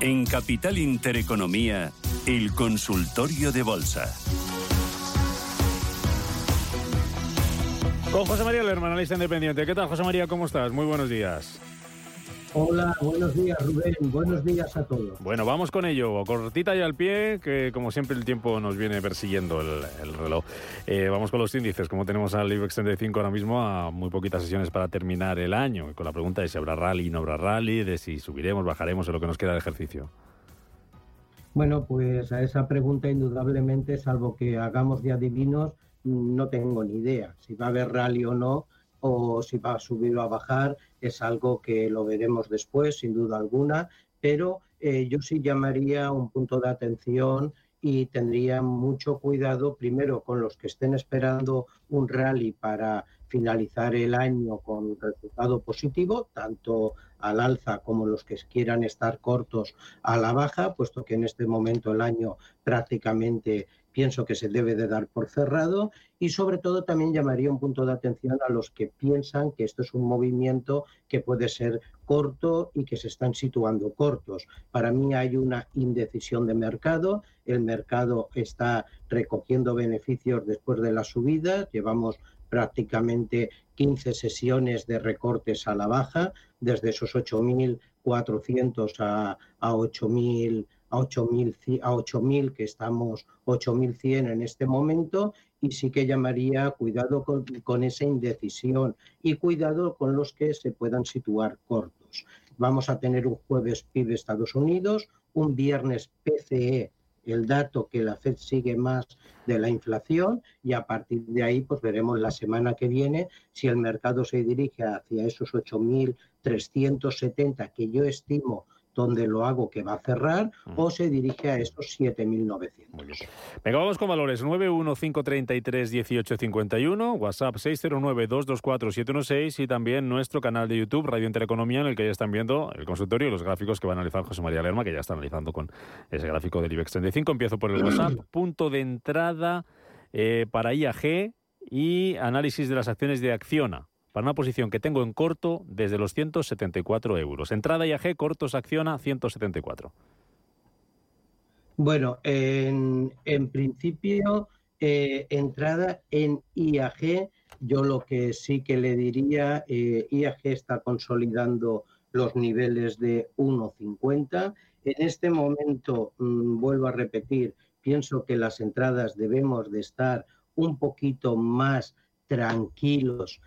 En Capital Intereconomía, el consultorio de bolsa. Con José María Lerman, analista independiente. ¿Qué tal, José María? ¿Cómo estás? Muy buenos días. Hola, buenos días Rubén, buenos días a todos. Bueno, vamos con ello. Cortita y al pie, que como siempre el tiempo nos viene persiguiendo el, el reloj. Eh, vamos con los índices, como tenemos al IBEX 35 ahora mismo a muy poquitas sesiones para terminar el año. Con la pregunta de si habrá rally, no habrá rally, de si subiremos, bajaremos en lo que nos queda de ejercicio. Bueno, pues a esa pregunta indudablemente, salvo que hagamos de adivinos, no tengo ni idea si va a haber rally o no, o si va a subir o a bajar, es algo que lo veremos después, sin duda alguna, pero eh, yo sí llamaría un punto de atención y tendría mucho cuidado primero con los que estén esperando un rally para finalizar el año con resultado positivo, tanto al alza como los que quieran estar cortos a la baja, puesto que en este momento el año prácticamente pienso que se debe de dar por cerrado y sobre todo también llamaría un punto de atención a los que piensan que esto es un movimiento que puede ser corto y que se están situando cortos. Para mí hay una indecisión de mercado, el mercado está recogiendo beneficios después de la subida, llevamos prácticamente 15 sesiones de recortes a la baja, desde esos 8.400 a, a 8.000 a 8.000 a 8.000 que estamos 8.100 en este momento y sí que llamaría cuidado con, con, esa indecisión y cuidado con los que se puedan situar cortos. Vamos a tener un jueves PIB Estados Unidos, un viernes PCE el dato que la Fed sigue más de la inflación y a partir de ahí pues veremos la semana que viene si el mercado se dirige hacia esos 8.370 que yo estimo donde lo hago que va a cerrar uh -huh. o se dirige a estos 7.900. Venga, vamos con valores 915331851, WhatsApp 609224716 y también nuestro canal de YouTube Radio Intereconomía en el que ya están viendo el consultorio y los gráficos que va a analizar José María Lerma, que ya está analizando con ese gráfico del IBEX 35. Empiezo por el WhatsApp, punto de entrada eh, para IAG y análisis de las acciones de Acciona para una posición que tengo en corto desde los 174 euros. Entrada IAG, cortos acciona 174. Bueno, en, principio, eh, entrada en IAG, yo lo que sí que le diría, eh, IAG está consolidando los niveles de 1,50. En este momento, mmm, vuelvo a repetir, pienso que las entradas debemos de estar un poquito más tranquilos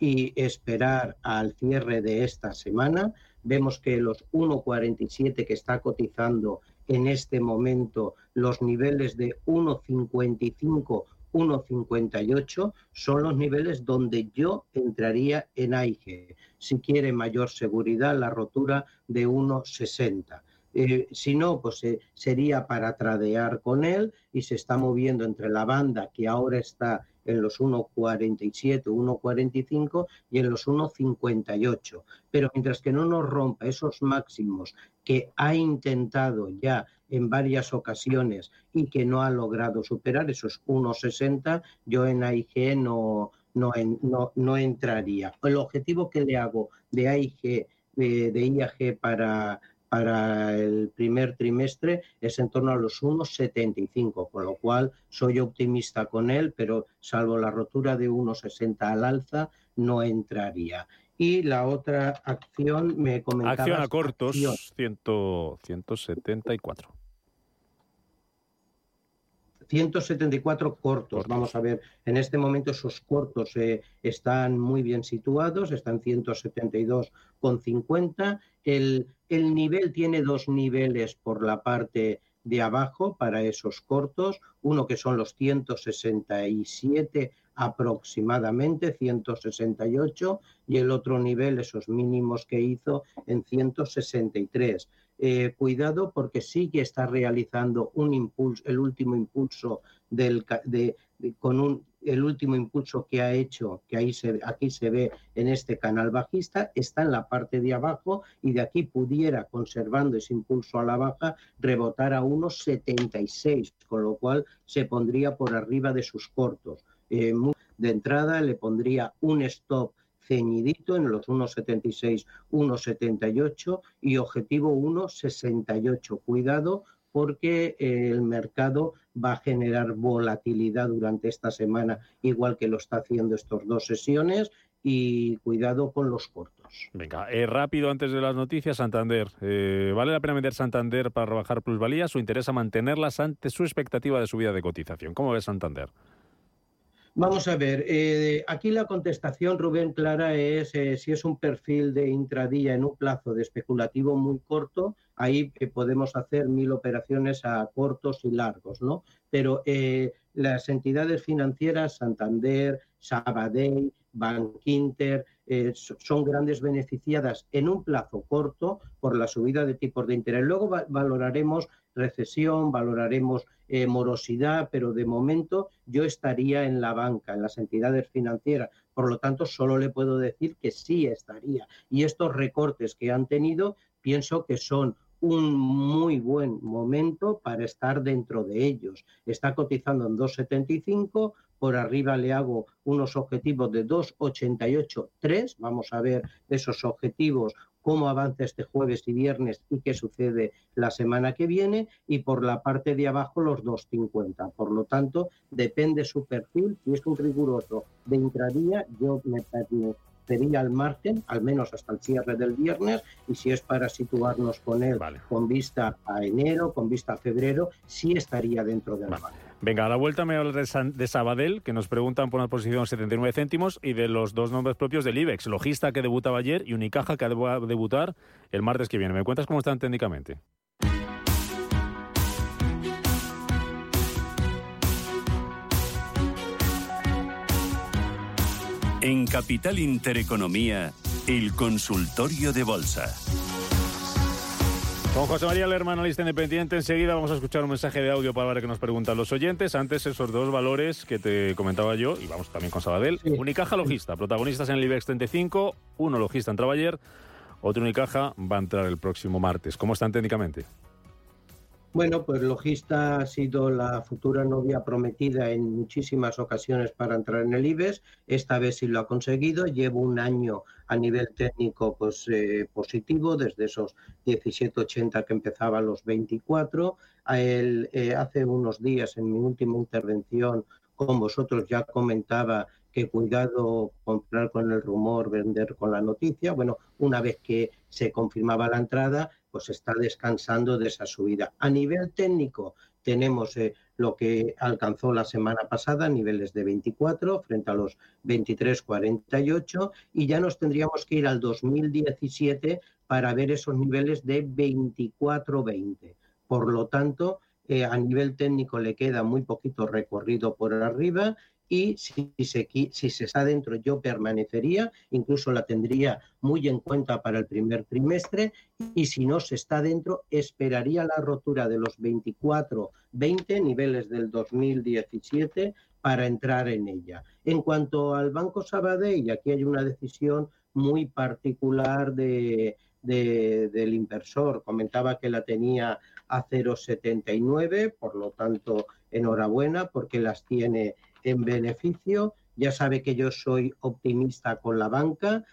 y esperar al cierre de esta semana. Vemos que los 1,47 que está cotizando en este momento, los niveles de 1,55, 1,58 son los niveles donde yo entraría en AIG. Si quiere mayor seguridad, la rotura de 1,60. Eh, si no, pues eh, sería para tradear con él y se está moviendo entre la banda que ahora está en los 1,47, 1,45 y en los 1,58. Pero mientras que no nos rompa esos máximos que ha intentado ya en varias ocasiones y que no ha logrado superar esos 1,60, yo en AIG no, no, no, no entraría. El objetivo que le hago de AIG, de, de IAG para para el primer trimestre es en torno a los 1,75, con lo cual soy optimista con él, pero salvo la rotura de 1,60 al alza, no entraría. Y la otra acción me comentaba... Acción a cortos, acción. 100, 174. 174 cortos. cortos. Vamos a ver, en este momento esos cortos eh, están muy bien situados, están 172,50. El, el nivel tiene dos niveles por la parte de abajo para esos cortos, uno que son los 167 aproximadamente 168 y el otro nivel, esos mínimos que hizo en 163. Eh, cuidado porque sí que está realizando un impulso, el último impulso del, de, con un, el último impulso que ha hecho, que ahí se, aquí se ve en este canal bajista, está en la parte de abajo y de aquí pudiera, conservando ese impulso a la baja, rebotar a unos 76, con lo cual se pondría por arriba de sus cortos. Eh, de entrada le pondría un stop ceñidito en los 1,76, 1,78 y objetivo 1,68. Cuidado porque el mercado va a generar volatilidad durante esta semana, igual que lo está haciendo estas dos sesiones, y cuidado con los cortos. Venga, eh, rápido antes de las noticias, Santander. Eh, ¿Vale la pena vender Santander para rebajar plusvalías o interesa mantenerlas ante su expectativa de subida de cotización? ¿Cómo ves Santander? Vamos a ver, eh, aquí la contestación, Rubén Clara, es eh, si es un perfil de intradía en un plazo de especulativo muy corto, ahí podemos hacer mil operaciones a cortos y largos, ¿no? Pero eh, las entidades financieras, Santander, Sabadell, Bankinter, eh, son grandes beneficiadas en un plazo corto por la subida de tipos de interés. Luego valoraremos recesión, valoraremos eh, morosidad, pero de momento yo estaría en la banca, en las entidades financieras. Por lo tanto, solo le puedo decir que sí estaría. Y estos recortes que han tenido, pienso que son un muy buen momento para estar dentro de ellos. Está cotizando en 2,75, por arriba le hago unos objetivos de 2,88,3. Vamos a ver esos objetivos, cómo avanza este jueves y viernes y qué sucede la semana que viene. Y por la parte de abajo los 2,50. Por lo tanto, depende su perfil. Si es un riguroso de intradía, yo me, sería al margen, al menos hasta el cierre del viernes, y si es para situarnos con él con vista a enero, con vista a febrero, sí estaría dentro del vale. Venga, a la vuelta me hablo de Sabadell, que nos preguntan por una posición 79 céntimos, y de los dos nombres propios del IBEX, Logista que debutaba ayer y Unicaja que va a debutar el martes que viene. ¿Me cuentas cómo están técnicamente? En Capital Intereconomía, el consultorio de bolsa. Con José María Lerma, analista independiente, enseguida vamos a escuchar un mensaje de audio para ver qué nos preguntan los oyentes. Antes, esos dos valores que te comentaba yo, y vamos también con Sabadell. Unicaja Logista, protagonistas en el IBEX 35, uno Logista entraba ayer, otro Unicaja va a entrar el próximo martes. ¿Cómo están técnicamente? Bueno, pues Logista ha sido la futura novia prometida en muchísimas ocasiones para entrar en el IBEX. Esta vez sí lo ha conseguido. Llevo un año a nivel técnico pues, eh, positivo, desde esos 17,80 que empezaba los 24. A él, eh, hace unos días, en mi última intervención con vosotros, ya comentaba que cuidado comprar con el rumor, vender con la noticia. Bueno, una vez que se confirmaba la entrada, pues está descansando de esa subida. A nivel técnico tenemos eh, lo que alcanzó la semana pasada, niveles de 24 frente a los 23,48 y ya nos tendríamos que ir al 2017 para ver esos niveles de 24,20. Por lo tanto, eh, a nivel técnico le queda muy poquito recorrido por arriba y si se, si se está dentro yo permanecería, incluso la tendría muy en cuenta para el primer trimestre y si no se está dentro esperaría la rotura de los 24, 20 niveles del 2017 para entrar en ella. En cuanto al Banco Sabadell, aquí hay una decisión muy particular de, del inversor. Comentaba que la tenía a 0,79, por lo tanto, enhorabuena porque las tiene en beneficio. Ya sabe que yo soy optimista con la banca.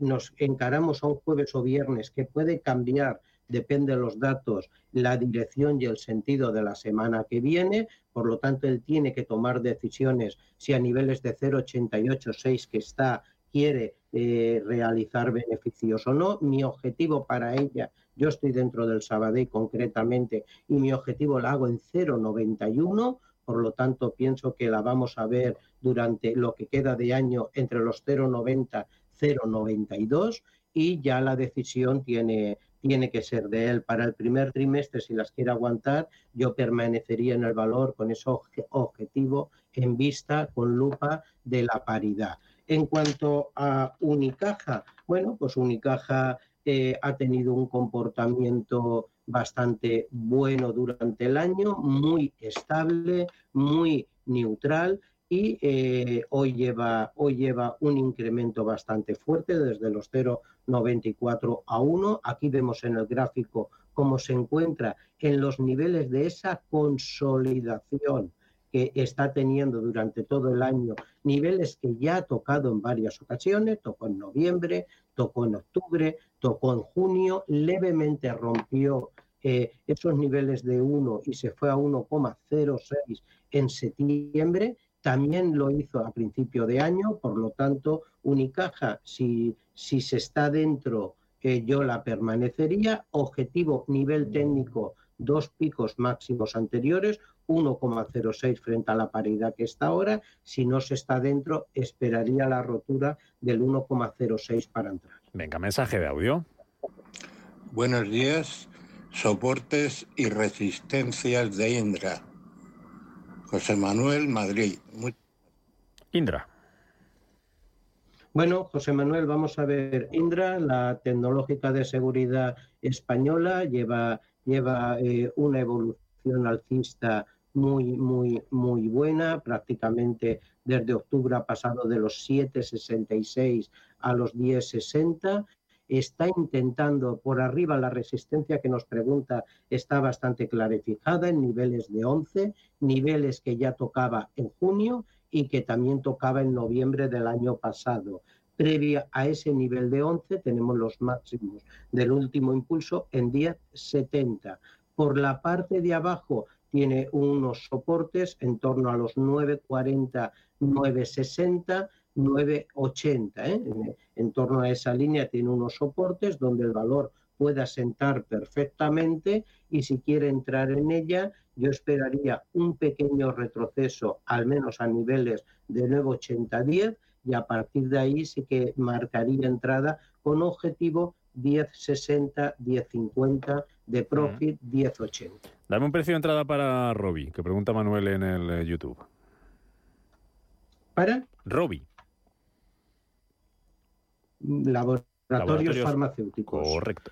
nos encaramos a un jueves o viernes que puede cambiar, depende de los datos, la dirección y el sentido de la semana que viene. Por lo tanto, él tiene que tomar decisiones si a niveles de 0,88,6 que está quiere eh, realizar beneficios o no. Mi objetivo para ella, yo estoy dentro del Sabadell concretamente, y mi objetivo la hago en 0,91 por lo tanto pienso que la vamos a ver durante lo que queda de año entre los 0,90 0,92 y ya la decisión tiene tiene que ser de él. Para el primer trimestre, si las quiere aguantar, yo permanecería en el valor con ese objetivo en vista, con lupa, de la paridad. En cuanto a Unicaja, bueno, pues Unicaja eh, ha tenido un comportamiento bastante bueno durante el año, muy estable, muy neutral y eh, hoy, lleva, hoy lleva un incremento bastante fuerte desde los 0,94 a 1. Aquí vemos en el gráfico cómo se encuentra en los niveles de esa consolidación que está teniendo durante todo el año, niveles que ya ha tocado en varias ocasiones, tocó en noviembre, tocó en octubre, tocó en junio, levemente rompió eh, esos niveles de 1 y se fue a 1,06 en septiembre también lo hizo a principio de año, por lo tanto, Unicaja, si, si se está dentro, eh, yo la permanecería. Objetivo, nivel técnico, dos picos máximos anteriores, 1,06 frente a la paridad que está ahora. Si no se está dentro, esperaría la rotura del 1,06 para entrar. Venga, mensaje de audio. Buenos días, soportes y resistencias de Indra. José Manuel, Madrid. Indra. Bueno, José Manuel, vamos a ver. Indra, la tecnológica de seguridad española, lleva, lleva eh, una evolución alcista muy, muy, muy buena. Prácticamente desde octubre ha pasado de los 7,66 a los 10,60 está intentando por arriba la resistencia que nos pregunta está bastante clarificada en niveles de 11, niveles que ya tocaba en junio y que también tocaba en noviembre del año pasado. Previa a ese nivel de 11 tenemos los máximos del último impulso en 10.70. Por la parte de abajo tiene unos soportes en torno a los 9.40, 9.60 9,80. ¿eh? En, torno a esa línea tiene unos soportes donde el valor pueda sentar perfectamente y si quiere entrar en ella, yo esperaría un pequeño retroceso, al menos a niveles de 9,80-10 y a partir de ahí sí que marcaría entrada con objetivo 10,60, 10,50 de profit, 10,80. Dame un precio de entrada para Robi, que pregunta Manuel en el eh, YouTube. ¿Para? Robi. Laboratorios, farmacéuticos. Correcto.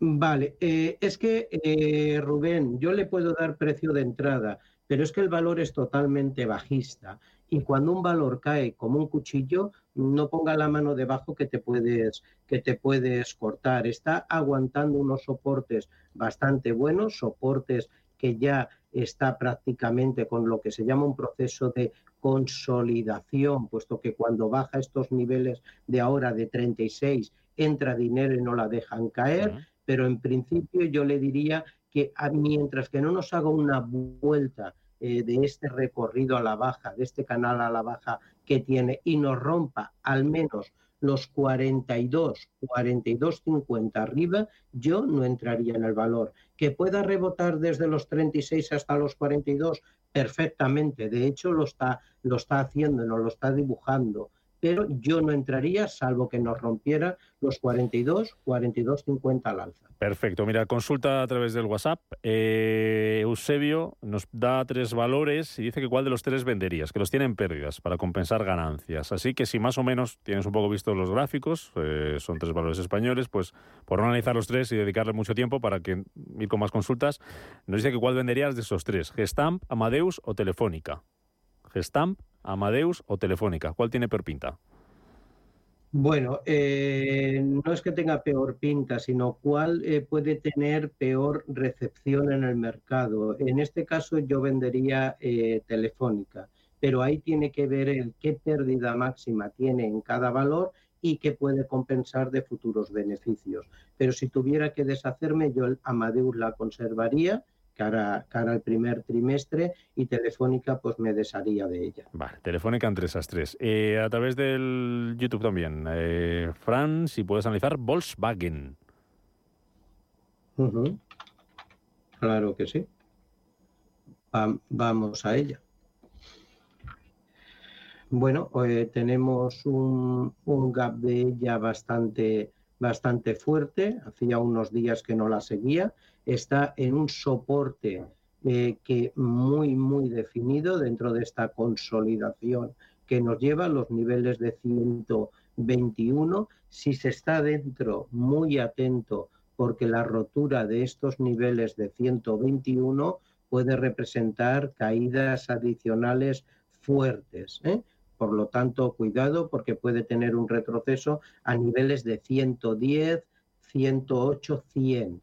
Vale, eh, es que eh, Rubén, yo le puedo dar precio de entrada, pero es que el valor es totalmente bajista y cuando un valor cae como un cuchillo, no ponga la mano debajo que te puedes que te puedes cortar. Está aguantando unos soportes bastante buenos, soportes que ya está prácticamente con lo que se llama un proceso de consolidación, puesto que cuando baja estos niveles de ahora de 36 entra dinero y no la dejan caer, pero en principio yo le diría que mientras que no nos haga una vuelta eh, de este recorrido a la baja, de este canal a la baja que tiene y nos rompa al menos los 42, 42, 50 arriba, yo no entraría en el valor. Que pueda rebotar desde los 36 hasta los 42, perfectamente. De hecho, lo está, lo está haciendo, nos lo está dibujando pero yo no entraría salvo que nos rompiera los 42, 42, 50 al alza. Perfecto. Mira, consulta a través del WhatsApp. Eh, Eusebio nos da tres valores y dice que cuál de los tres venderías, que los tienen pérdidas para compensar ganancias. Así que si más o menos tienes un poco visto los gráficos, eh, son tres valores españoles, pues por no analizar los tres y dedicarle mucho tiempo para que ir con más consultas, nos dice que cuál venderías de esos tres, Gestamp, Amadeus o Telefónica. Gestamp, Amadeus o Telefónica? ¿Cuál tiene peor pinta? Bueno, eh, no es que tenga peor pinta, sino cuál eh, puede tener peor recepción en el mercado. En este caso yo vendería eh, Telefónica, pero ahí tiene que ver el qué pérdida máxima tiene en cada valor y qué puede compensar de futuros beneficios. Pero si tuviera que deshacerme, yo el Amadeus la conservaría cara, cara al primer trimestre y Telefónica pues me desharía de ella. Vale, Telefónica entre esas tres. Eh, a través del YouTube también. Eh, Fran, si puedes analizar Volkswagen. Claro que sí. vamos a ella. Bueno, eh, tenemos un, un, gap de ella bastante, bastante fuerte, hacía unos días que no la seguía, está en un soporte eh, que muy, muy definido dentro de esta consolidación que nos lleva a los niveles de 121. Si se está dentro, muy atento, porque la rotura de estos niveles de 121 puede representar caídas adicionales fuertes. ¿eh? Por lo tanto, cuidado porque puede tener un retroceso a niveles de 110, 108, 100.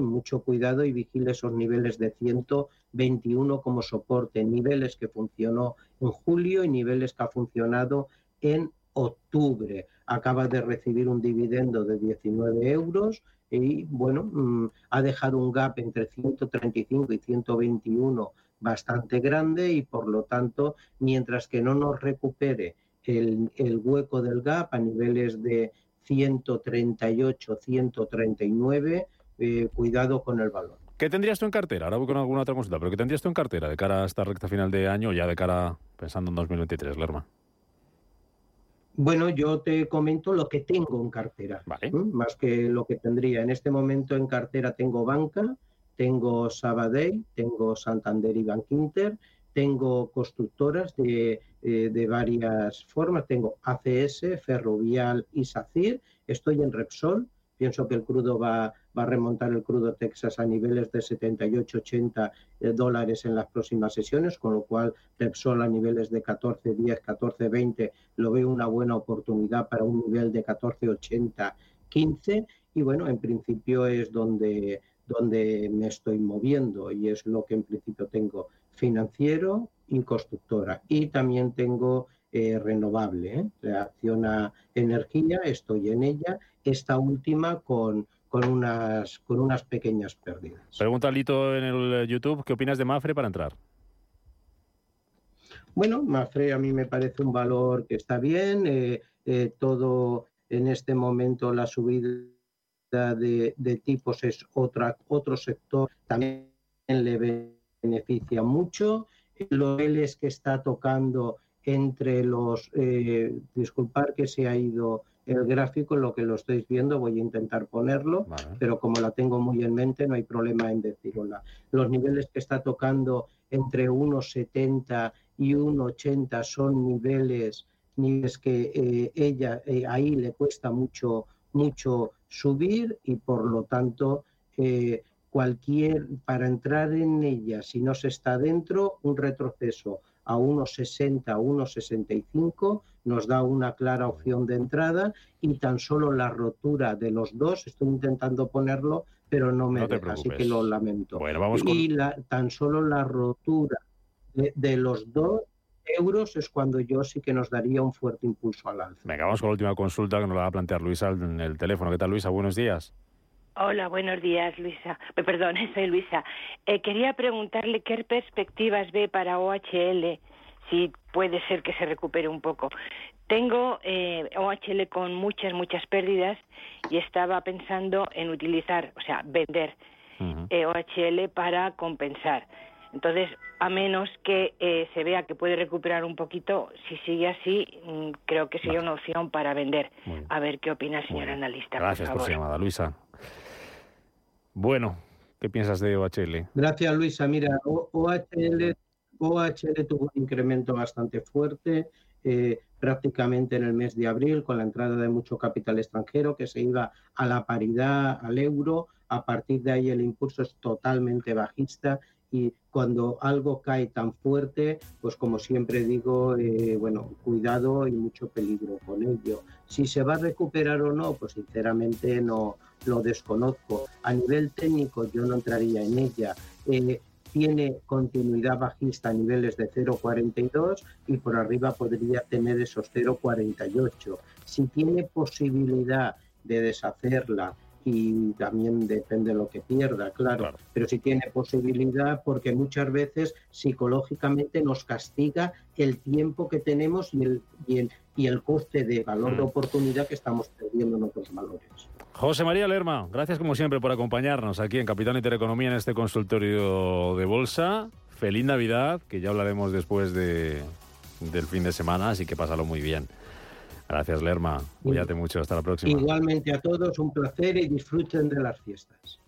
Mucho cuidado y vigile esos niveles de 121 como soporte, niveles que funcionó en julio y niveles que ha funcionado en octubre. Acaba de recibir un dividendo de 19 euros y bueno, mm, ha dejado un gap entre 135 y 121 bastante grande y por lo tanto, mientras que no nos recupere el, el hueco del gap a niveles de 138, 139, eh, cuidado con el valor. ¿Qué tendrías tú en cartera? Ahora voy con alguna otra consulta, pero ¿qué tendrías tú en cartera de cara a esta recta final de año, ya de cara pensando en 2023, Lerma? Bueno, yo te comento lo que tengo en cartera, Vale. ¿m? más que lo que tendría. En este momento en cartera tengo banca, tengo Sabadell, tengo Santander y Bankinter, tengo constructoras de, eh, de varias formas, tengo ACS, Ferrovial y SACIR, estoy en Repsol, pienso que el crudo va, va a remontar el crudo Texas a niveles de 78-80 eh, dólares en las próximas sesiones, con lo cual Repsol a niveles de 14-10, 14-20 lo veo una buena oportunidad para un nivel de 14-80-15 y bueno, en principio es donde, donde me estoy moviendo y es lo que en principio tengo financiero y constructora y también tengo eh, renovable, ¿eh? reacciona energía, estoy en ella, esta última con, con, unas, con unas pequeñas pérdidas. Pregunta Lito en el YouTube, ¿qué opinas de Mafre para entrar? Bueno, Mafre a mí me parece un valor que está bien, eh, eh, todo en este momento la subida de, de tipos es otra, otro sector, también le beneficia mucho. Los niveles que está tocando entre los, eh, disculpar que se ha ido el gráfico, lo que lo estáis viendo, voy a intentar ponerlo, Vale. pero como la tengo muy en mente, no hay problema en decirlo. Los niveles que está tocando entre 1,70 y 1,80 son niveles, niveles que eh, ella eh, ahí le cuesta mucho, mucho subir y por lo tanto eh, cualquier, para entrar en ella, si no se está dentro, un retroceso a 1,60, 1,65 nos da una clara opción de entrada y tan solo la rotura de los dos, estoy intentando ponerlo, pero no me No deja, así que lo lamento. Bueno, vamos con... Y la- tan solo la rotura de, de los dos euros es cuando yo sí que nos daría un fuerte impulso al alza. Venga, vamos con la última consulta que nos la va a plantear Luisa en el teléfono. ¿Qué tal, Luisa? Buenos días. Hola, buenos días, Luisa. Eh, Perdón, soy Luisa. Eh, quería preguntarle qué perspectivas ve para OHL, si puede ser que se recupere un poco. Tengo eh, OHL con muchas, muchas pérdidas y estaba pensando en utilizar, o sea, vender eh, OHL para compensar. Entonces, a menos que eh, se vea que puede recuperar un poquito, si sigue así, mm, creo que sería una opción para vender. A ver qué opina el señor Muy bien. analista. Gracias por por, su llamada, Luisa. Bueno, ¿qué piensas de OHL? Gracias, Luisa. Mira, OHL, OHL tuvo un incremento bastante fuerte eh, prácticamente en el mes de abril con la entrada de mucho capital extranjero que se iba a la paridad, al euro. A partir de ahí el impulso es totalmente bajista y cuando algo cae tan fuerte, pues como siempre digo, eh, bueno, cuidado y mucho peligro con ello. Si se va a recuperar o no, pues sinceramente no lo desconozco. A nivel técnico yo no entraría en ella. Eh, tiene continuidad bajista a niveles de 0,42 y por arriba podría tener esos 0,48. Si tiene posibilidad de deshacerla y también depende de lo que pierda, claro, Claro. pero si tiene posibilidad porque muchas veces psicológicamente nos castiga el tiempo que tenemos y el, y el, y el coste de valor de Mm. oportunidad que estamos perdiendo en otros valores. José María Lerma, gracias como siempre por acompañarnos aquí en Capital Intereconomía en este consultorio de bolsa. Feliz Navidad, que ya hablaremos después de, del fin de semana, así que pásalo muy bien. Gracias, Lerma. Cuídate mucho. Hasta la próxima. Igualmente a todos, un placer y disfruten de las fiestas.